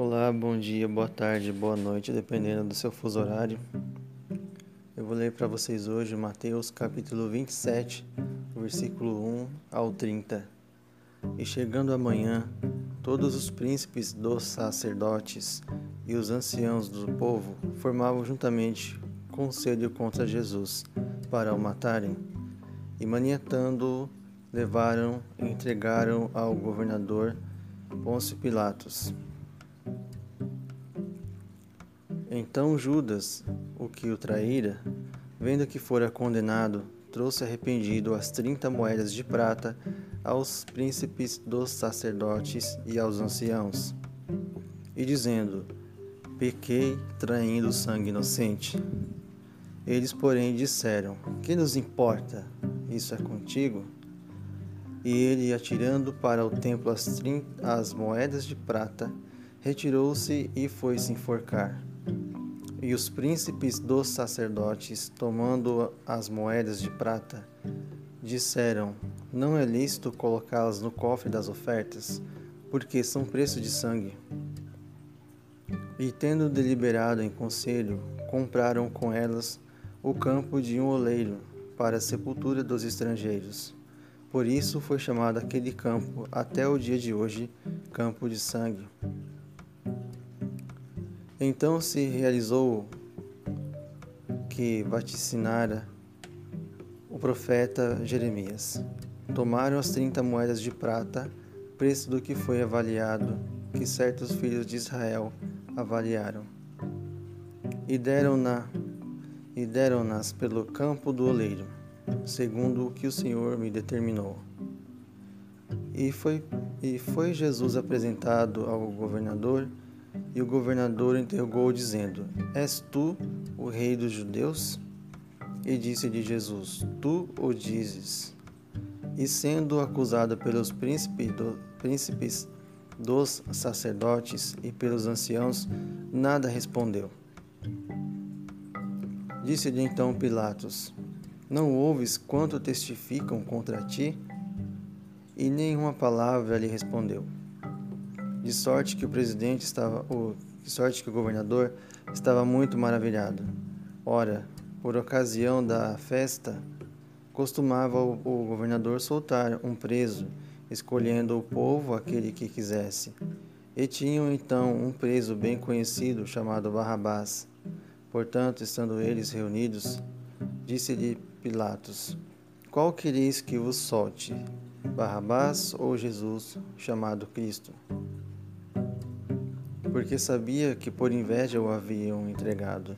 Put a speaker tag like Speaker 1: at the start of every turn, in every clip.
Speaker 1: Olá, bom dia, boa tarde, boa noite, dependendo do seu fuso horário. Eu vou ler para vocês hoje Mateus capítulo 27, versículo 1 ao 30. E chegando amanhã, todos os príncipes dos sacerdotes e os anciãos do povo formavam juntamente conselho contra Jesus para o matarem, e maniatando-o, levaram e entregaram ao governador Pôncio Pilatos. Então Judas, o que o traíra, vendo que fora condenado, trouxe arrependido as trinta moedas de prata aos príncipes dos sacerdotes e aos anciãos, e dizendo: Pequei traindo sangue inocente. Eles, porém, disseram: Que nos importa? Isso é contigo? E ele, atirando para o templo as, as moedas de prata, retirou-se e foi se enforcar. E os príncipes dos sacerdotes, tomando as moedas de prata, disseram: Não é lícito colocá-las no cofre das ofertas, porque são preço de sangue. E tendo deliberado em conselho, compraram com elas o campo de um oleiro para a sepultura dos estrangeiros. Por isso foi chamado aquele campo até o dia de hoje campo de sangue. Então se realizou que vaticinara o profeta Jeremias. Tomaram as trinta moedas de prata, preço do que foi avaliado, que certos filhos de Israel avaliaram, e deram-na e deram-nas pelo campo do oleiro segundo o que o Senhor me determinou. E foi, e foi Jesus apresentado ao governador, e o governador interrogou, dizendo: És tu o rei dos judeus? E disse-lhe Jesus: Tu o dizes. E sendo acusado pelos príncipes, do, príncipes dos sacerdotes e pelos anciãos, nada respondeu. Disse-lhe então Pilatos: não ouves quanto testificam contra ti? E nenhuma palavra lhe respondeu. De sorte que o presidente estava, o, de sorte que o governador estava muito maravilhado. Ora, por ocasião da festa, costumava o, o governador soltar um preso, escolhendo o povo aquele que quisesse. E tinham então um preso bem conhecido chamado Barrabás. Portanto, estando eles reunidos, disse-lhe Pilatos: Qual quereis que vos solte, Barrabás ou Jesus, chamado Cristo? Porque sabia que por inveja o haviam entregado.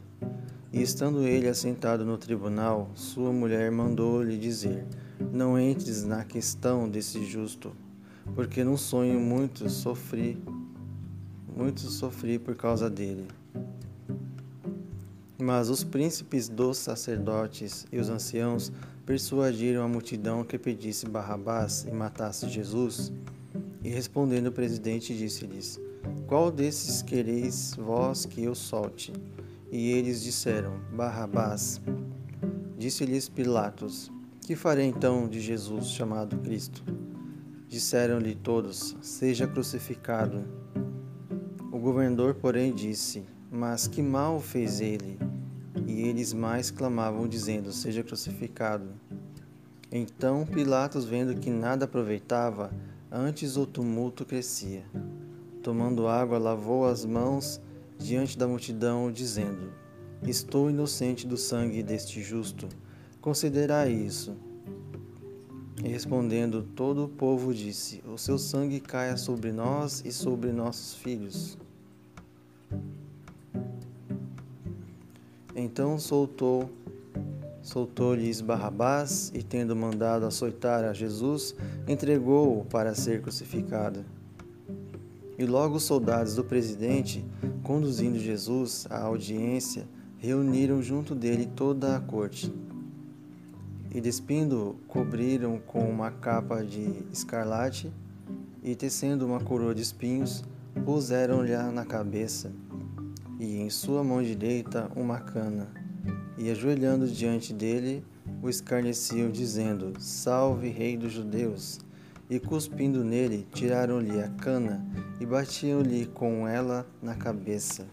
Speaker 1: E estando ele assentado no tribunal, sua mulher mandou-lhe dizer: Não entres na questão desse justo, porque num sonho muito sofri, muito sofri por causa dele. Mas os príncipes dos sacerdotes e os anciãos persuadiram a multidão que pedisse Barrabás e matasse Jesus. E respondendo o presidente, disse-lhes: Qual desses quereis vós que eu solte? E eles disseram: Barrabás. Disse-lhes Pilatos: Que farei então de Jesus chamado Cristo? Disseram-lhe todos: Seja crucificado. O governador, porém, disse: Mas que mal fez ele? E eles mais clamavam, dizendo: Seja crucificado. Então Pilatos, vendo que nada aproveitava, antes o tumulto crescia. Tomando água, lavou as mãos diante da multidão, dizendo: Estou inocente do sangue deste justo. Considerai isso. E respondendo, todo o povo disse: O seu sangue caia sobre nós e sobre nossos filhos. Então soltou soltou-lhes Barrabás e, tendo mandado açoitar a Jesus, entregou-o para ser crucificado. E logo os soldados do presidente, conduzindo Jesus à audiência, reuniram junto dele toda a corte. E despindo, cobriram com uma capa de escarlate e, tecendo uma coroa de espinhos, puseram-lhe na cabeça e em sua mão direita uma cana. E ajoelhando diante dele, o escarneciam, dizendo: Salve, Rei dos Judeus! e cuspindo nele, tiraram-lhe a cana e batiam-lhe com ela na cabeça.